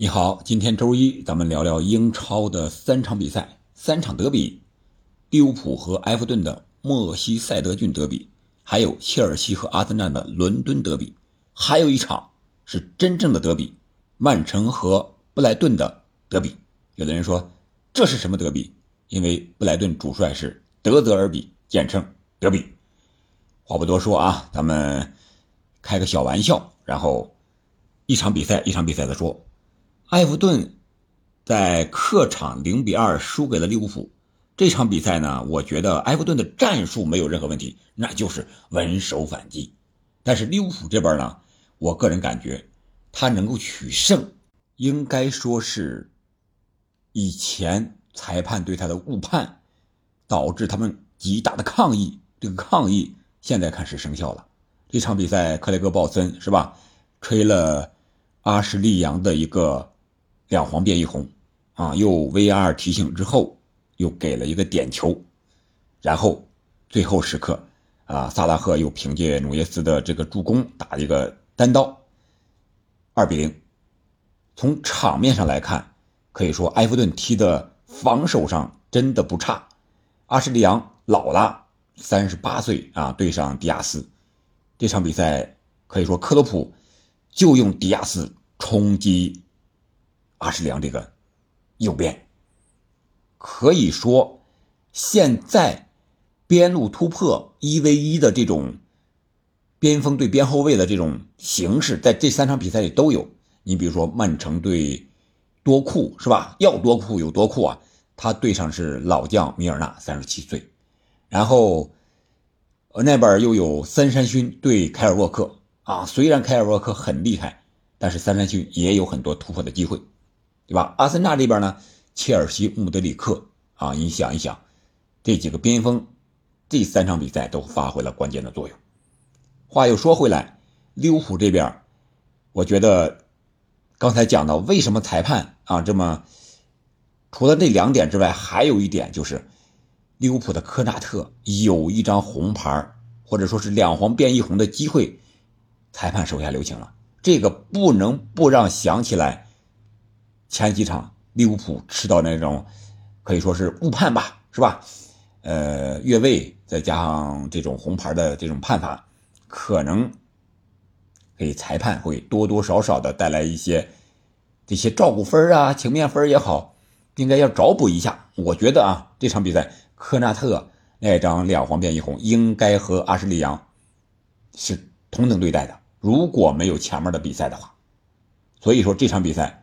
你好，今天周一，咱们聊聊英超的三场比赛，三场德比：利物浦和埃弗顿的莫西塞德郡德比，还有切尔西和阿森纳的伦敦德比，还有一场是真正的德比，曼城和布莱顿的德比。有的人说这是什么德比？因为布莱顿主帅是德泽尔比，简称德比。话不多说啊，咱们开个小玩笑，然后一场比赛一场比赛的说。埃弗顿在客场零比二输给了利物浦。这场比赛呢，我觉得埃弗顿的战术没有任何问题，那就是稳守反击。但是利物浦这边呢，我个人感觉他能够取胜，应该说是以前裁判对他的误判，导致他们极大的抗议。这个抗议现在看是生效了。这场比赛，克雷格鲍森是吧，吹了阿什利杨的一个。两黄变一红，啊，又 VR 提醒之后，又给了一个点球，然后最后时刻，啊，萨拉赫又凭借努涅斯的这个助攻打了一个单刀，二比零。从场面上来看，可以说埃弗顿踢的防守上真的不差。阿什利杨老了，三十八岁啊，对上迪亚斯，这场比赛可以说克洛普就用迪亚斯冲击。阿什良这个右边，可以说现在边路突破一 v 一的这种边锋对边后卫的这种形式，在这三场比赛里都有。你比如说曼城对多库是吧？要多库有多库啊！他对上是老将米尔纳，三十七岁。然后呃那边又有三山勋对凯尔沃克啊，虽然凯尔沃克很厉害，但是三山勋也有很多突破的机会。对吧？阿森纳这边呢，切尔西、穆德里克啊，你想一想，这几个边锋，这三场比赛都发挥了关键的作用。话又说回来，利物浦这边，我觉得刚才讲到为什么裁判啊这么，除了这两点之外，还有一点就是利物浦的科纳特有一张红牌，或者说是两黄变一红的机会，裁判手下留情了，这个不能不让想起来。前几场利物浦吃到那种可以说是误判吧，是吧？呃，越位再加上这种红牌的这种判罚，可能给裁判会多多少少的带来一些这些照顾分啊、情面分也好，应该要找补一下。我觉得啊，这场比赛科纳特那张两黄变一红，应该和阿什利杨是同等对待的。如果没有前面的比赛的话，所以说这场比赛。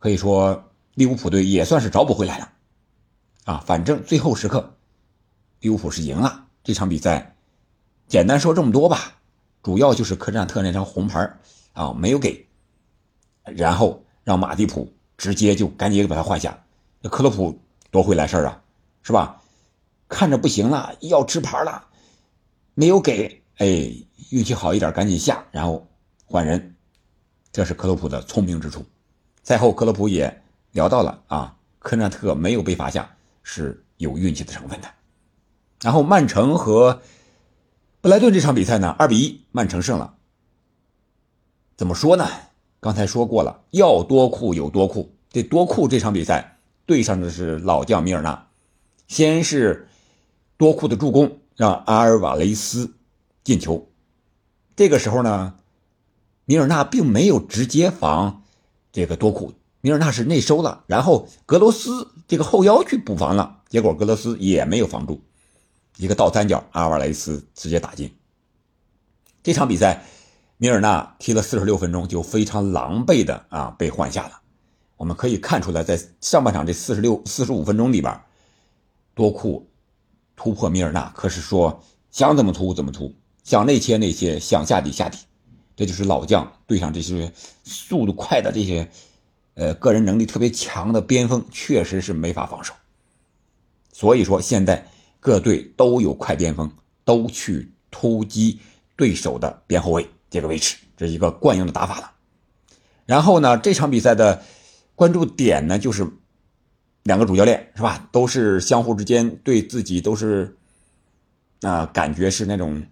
可以说利物浦队也算是找补回来了，啊，反正最后时刻，利物浦是赢了这场比赛。简单说这么多吧，主要就是科战特那张红牌啊没有给，然后让马蒂普直接就赶紧把他换下。那克洛普多会来事儿啊，是吧？看着不行了，要吃牌了，没有给，哎，运气好一点赶紧下，然后换人，这是克洛普的聪明之处。赛后，克洛普也聊到了啊，科纳特没有被罚下是有运气的成分的。然后，曼城和布莱顿这场比赛呢，二比一，曼城胜了。怎么说呢？刚才说过了，要多库有多库。这多库这场比赛对上的是老将米尔纳，先是多库的助攻让阿尔瓦雷斯进球。这个时候呢，米尔纳并没有直接防。这个多库米尔纳是内收了，然后格罗斯这个后腰去补防了，结果格罗斯也没有防住，一个倒三角，阿瓦雷斯直接打进。这场比赛，米尔纳踢了四十六分钟就非常狼狈的啊被换下了。我们可以看出来，在上半场这四十六、四十五分钟里边，多库突破米尔纳，可是说想怎么突怎么突，想内切内切，想下底下底。这就是老将对上这些速度快的这些，呃，个人能力特别强的边锋，确实是没法防守。所以说，现在各队都有快边锋，都去突击对手的边后卫这个位置，这是一个惯用的打法了。然后呢，这场比赛的关注点呢，就是两个主教练是吧，都是相互之间对自己都是啊，感觉是那种。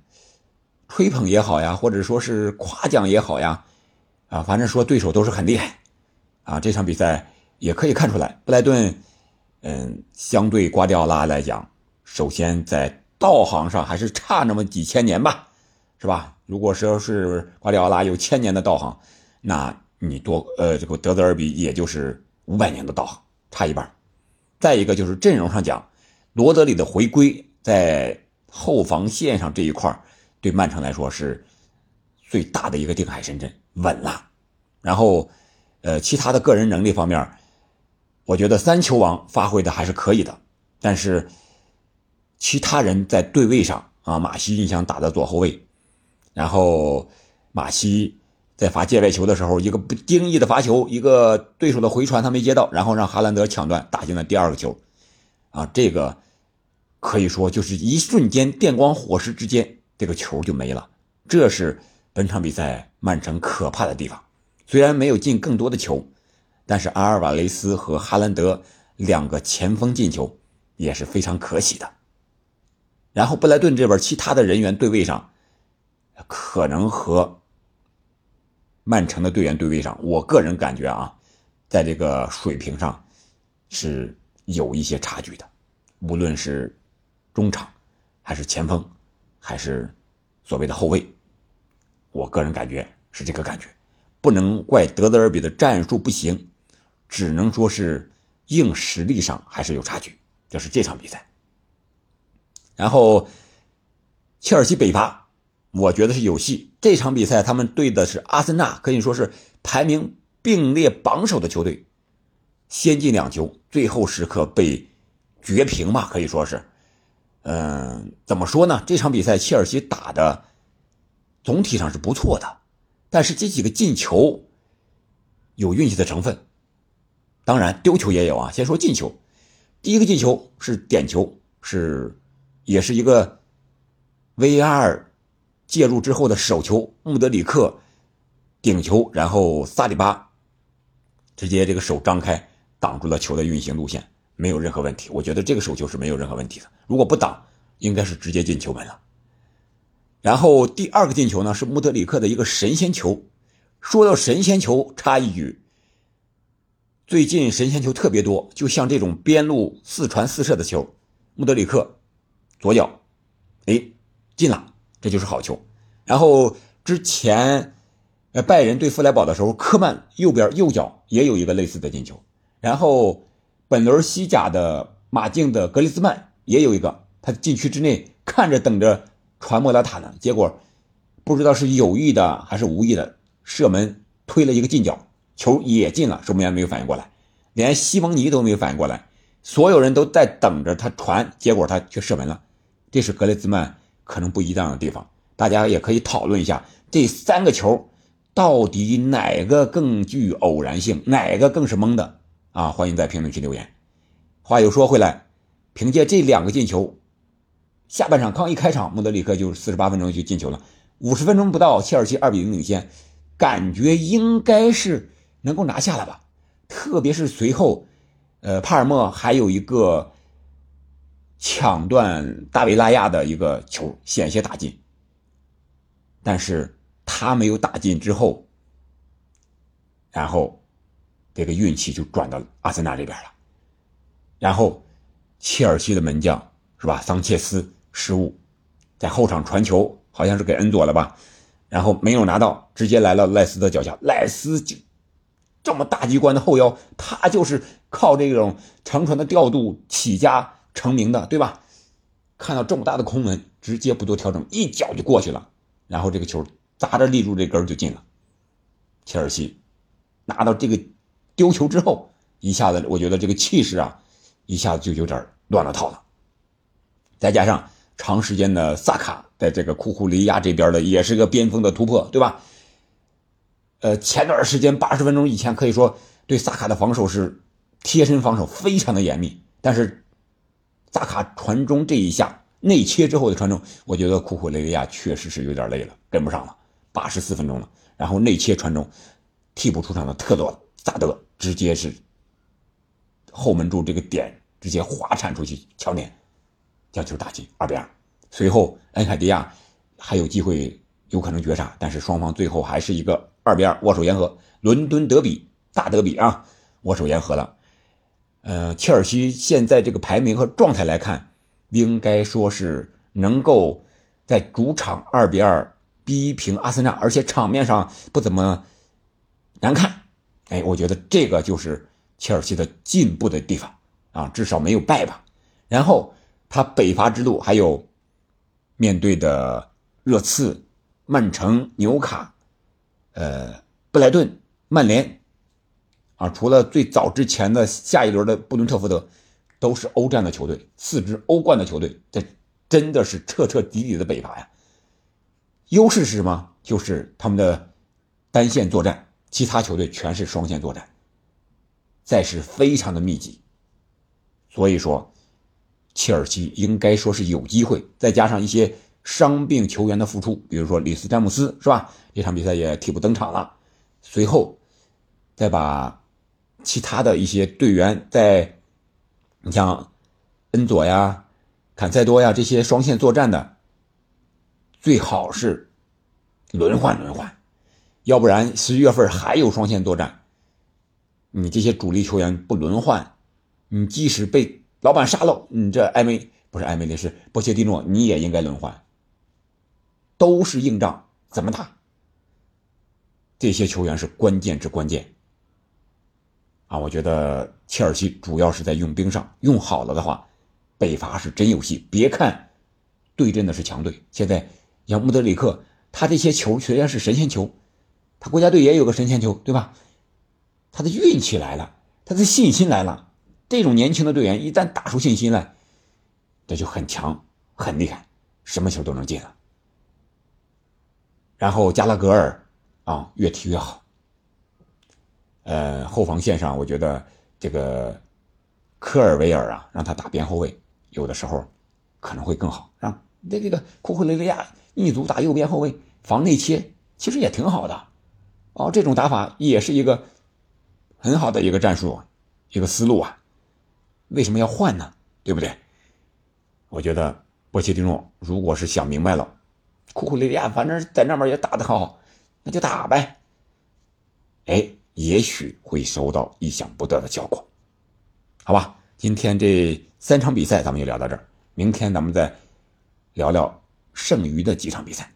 吹捧也好呀，或者说是夸奖也好呀，啊，反正说对手都是很厉害，啊，这场比赛也可以看出来，布莱顿，嗯，相对瓜迪奥拉来讲，首先在道行上还是差那么几千年吧，是吧？如果说是瓜迪奥拉有千年的道行，那你多呃这个德泽尔比也就是五百年的道行，差一半。再一个就是阵容上讲，罗德里的回归在后防线上这一块对曼城来说是最大的一个定海神针，稳了。然后，呃，其他的个人能力方面，我觉得三球王发挥的还是可以的。但是，其他人在对位上啊，马西你想打的左后卫，然后马西。在罚界外球的时候，一个不经意的罚球，一个对手的回传他没接到，然后让哈兰德抢断打进了第二个球，啊，这个可以说就是一瞬间电光火石之间，这个球就没了。这是本场比赛曼城可怕的地方。虽然没有进更多的球，但是阿尔瓦雷斯和哈兰德两个前锋进球也是非常可喜的。然后布莱顿这边其他的人员对位上，可能和。曼城的队员对位上，我个人感觉啊，在这个水平上是有一些差距的，无论是中场，还是前锋，还是所谓的后卫，我个人感觉是这个感觉，不能怪德泽尔比的战术不行，只能说是硬实力上还是有差距。这是这场比赛，然后切尔西北伐。我觉得是有戏。这场比赛他们对的是阿森纳，可以说是排名并列榜首的球队，先进两球，最后时刻被绝平嘛，可以说是。嗯，怎么说呢？这场比赛切尔西打的总体上是不错的，但是这几个进球有运气的成分，当然丢球也有啊。先说进球，第一个进球是点球，是也是一个 VR。介入之后的手球，穆德里克顶球，然后萨里巴直接这个手张开挡住了球的运行路线，没有任何问题。我觉得这个手球是没有任何问题的。如果不挡，应该是直接进球门了。然后第二个进球呢，是穆德里克的一个神仙球。说到神仙球，插一句，最近神仙球特别多，就像这种边路四传四射的球，穆德里克左脚，哎，进了。这就是好球，然后之前，呃，拜仁对弗莱堡的时候，科曼右边右脚也有一个类似的进球，然后本轮西甲的马竞的格里兹曼也有一个，他禁区之内看着等着传莫拉塔呢，结果不知道是有意的还是无意的射门推了一个近角，球也进了，守门员没有反应过来，连西蒙尼都没有反应过来，所有人都在等着他传，结果他却射门了，这是格里兹曼。可能不一样的地方，大家也可以讨论一下这三个球到底哪个更具偶然性，哪个更是蒙的啊？欢迎在评论区留言。话又说回来，凭借这两个进球，下半场刚一开场，穆德里克就四十八分钟就进球了，五十分钟不到，切尔西二比零领先，感觉应该是能够拿下了吧？特别是随后，呃，帕尔默还有一个。抢断大卫拉亚的一个球险些打进，但是他没有打进之后，然后这个运气就转到阿森纳这边了。然后切尔西的门将是吧？桑切斯失误，在后场传球好像是给恩佐了吧，然后没有拿到，直接来了赖斯的脚下。赖斯就这么大机关的后腰，他就是靠这种长传的调度起家。成名的，对吧？看到这么大的空门，直接不做调整，一脚就过去了，然后这个球砸着立柱这根就进了。切尔西拿到这个丢球之后，一下子我觉得这个气势啊，一下子就有点乱了套了。再加上长时间的萨卡在这个库库雷亚这边的也是个边锋的突破，对吧？呃，前段时间八十分钟以前可以说对萨卡的防守是贴身防守，非常的严密，但是。萨卡传中这一下内切之后的传中，我觉得库库雷利亚确实是有点累了，跟不上了。八十四分钟了，然后内切传中，替补出场的特洛萨德直接是后门柱这个点直接滑铲出去，乔点将球打进二比二。随后恩凯迪亚还有机会有可能绝杀，但是双方最后还是一个二比二握手言和。伦敦德比大德比啊，握手言和了。呃，切尔西现在这个排名和状态来看，应该说是能够在主场二比二逼平阿森纳，而且场面上不怎么难看。哎，我觉得这个就是切尔西的进步的地方啊，至少没有败吧。然后他北伐之路还有面对的热刺、曼城、纽卡、呃布莱顿、曼联。啊，除了最早之前的下一轮的布伦特福德，都是欧战的球队，四支欧冠的球队，这真的是彻彻底底的北伐呀。优势是什么？就是他们的单线作战，其他球队全是双线作战，赛事非常的密集。所以说，切尔西应该说是有机会，再加上一些伤病球员的复出，比如说里斯詹姆斯是吧？这场比赛也替补登场了，随后再把。其他的一些队员在，你像恩佐呀、坎塞多呀这些双线作战的，最好是轮换轮换，要不然十一月份还有双线作战，你这些主力球员不轮换，你即使被老板杀了，你这艾梅不是艾梅里是波切蒂诺，你也应该轮换，都是硬仗，怎么打？这些球员是关键之关键。啊，我觉得切尔西主要是在用兵上用好了的话，北伐是真有戏。别看对阵的是强队，现在像穆德里克，他这些球虽然是神仙球，他国家队也有个神仙球，对吧？他的运气来了，他的信心来了。这种年轻的队员一旦打出信心来，这就很强很厉害，什么球都能进了。然后加拉格尔啊，越踢越好。呃，后防线上，我觉得这个科尔维尔啊，让他打边后卫，有的时候可能会更好。让那这个库库雷利亚一组打右边后卫，防内切，其实也挺好的。哦，这种打法也是一个很好的一个战术，一个思路啊。为什么要换呢？对不对？我觉得波切蒂诺如果是想明白了，库库雷利亚反正在那边也打得好，那就打呗。哎。也许会收到意想不到的效果，好吧？今天这三场比赛咱们就聊到这儿，明天咱们再聊聊剩余的几场比赛，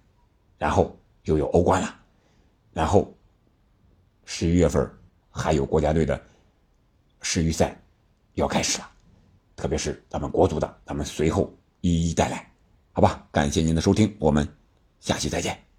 然后又有欧冠了，然后十一月份还有国家队的世预赛要开始了，特别是咱们国足的，咱们随后一一带来，好吧？感谢您的收听，我们下期再见。